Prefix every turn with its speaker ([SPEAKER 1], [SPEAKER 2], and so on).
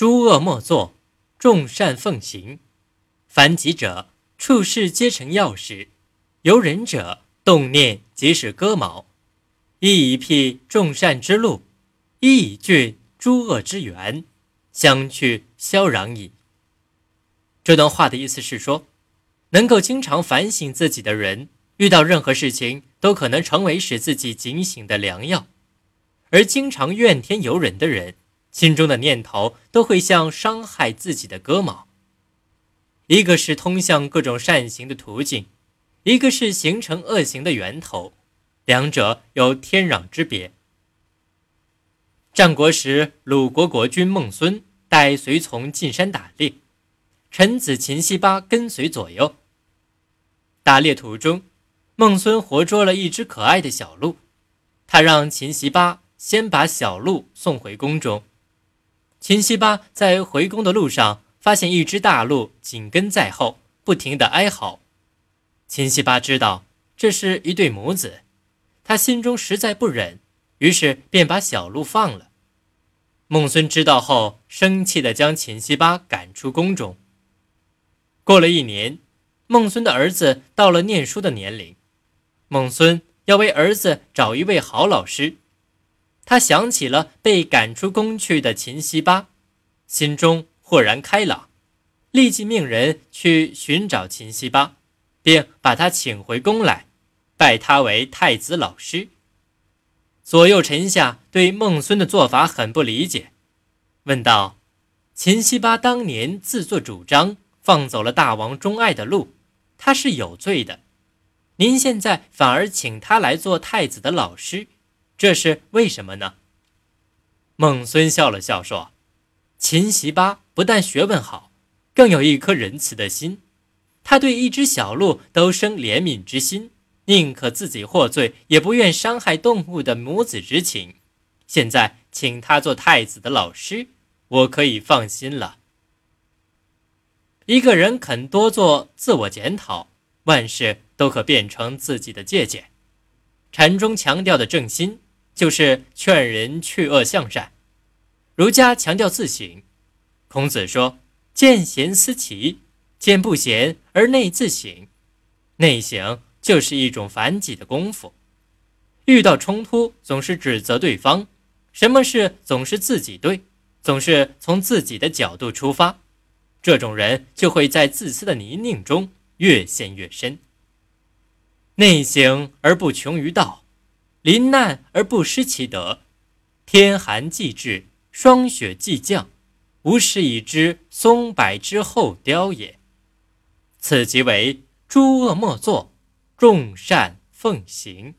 [SPEAKER 1] 诸恶莫作，众善奉行。凡己者，处事皆成要事；由人者，动念即是割毛。一以辟众善之路，一以峻诸恶之源，相去萧壤矣。这段话的意思是说，能够经常反省自己的人，遇到任何事情都可能成为使自己警醒的良药；而经常怨天尤人的人，心中的念头都会像伤害自己的割毛。一个是通向各种善行的途径，一个是形成恶行的源头，两者有天壤之别。战国时，鲁国国君孟孙带随从进山打猎。臣子秦西巴跟随左右。打猎途中，孟孙活捉了一只可爱的小鹿，他让秦西巴先把小鹿送回宫中。秦西巴在回宫的路上，发现一只大鹿紧跟在后，不停地哀嚎。秦西巴知道这是一对母子，他心中实在不忍，于是便把小鹿放了。孟孙知道后，生气地将秦西巴赶出宫中。过了一年，孟孙的儿子到了念书的年龄，孟孙要为儿子找一位好老师。他想起了被赶出宫去的秦西巴，心中豁然开朗，立即命人去寻找秦西巴，并把他请回宫来，拜他为太子老师。左右臣下对孟孙的做法很不理解，问道：“秦西巴当年自作主张。”放走了大王钟爱的鹿，他是有罪的。您现在反而请他来做太子的老师，这是为什么呢？孟孙笑了笑说：“秦习八不但学问好，更有一颗仁慈的心。他对一只小鹿都生怜悯之心，宁可自己获罪，也不愿伤害动物的母子之情。现在请他做太子的老师，我可以放心了。”一个人肯多做自我检讨，万事都可变成自己的借鉴。禅中强调的正心，就是劝人去恶向善；儒家强调自省。孔子说：“见贤思齐，见不贤而内自省。”内省就是一种反己的功夫。遇到冲突，总是指责对方；什么事总是自己对，总是从自己的角度出发。这种人就会在自私的泥泞中越陷越深。内省而不穷于道，临难而不失其德。天寒既至，霜雪既降，吾始以知松柏之后凋也。此即为诸恶莫作，众善奉行。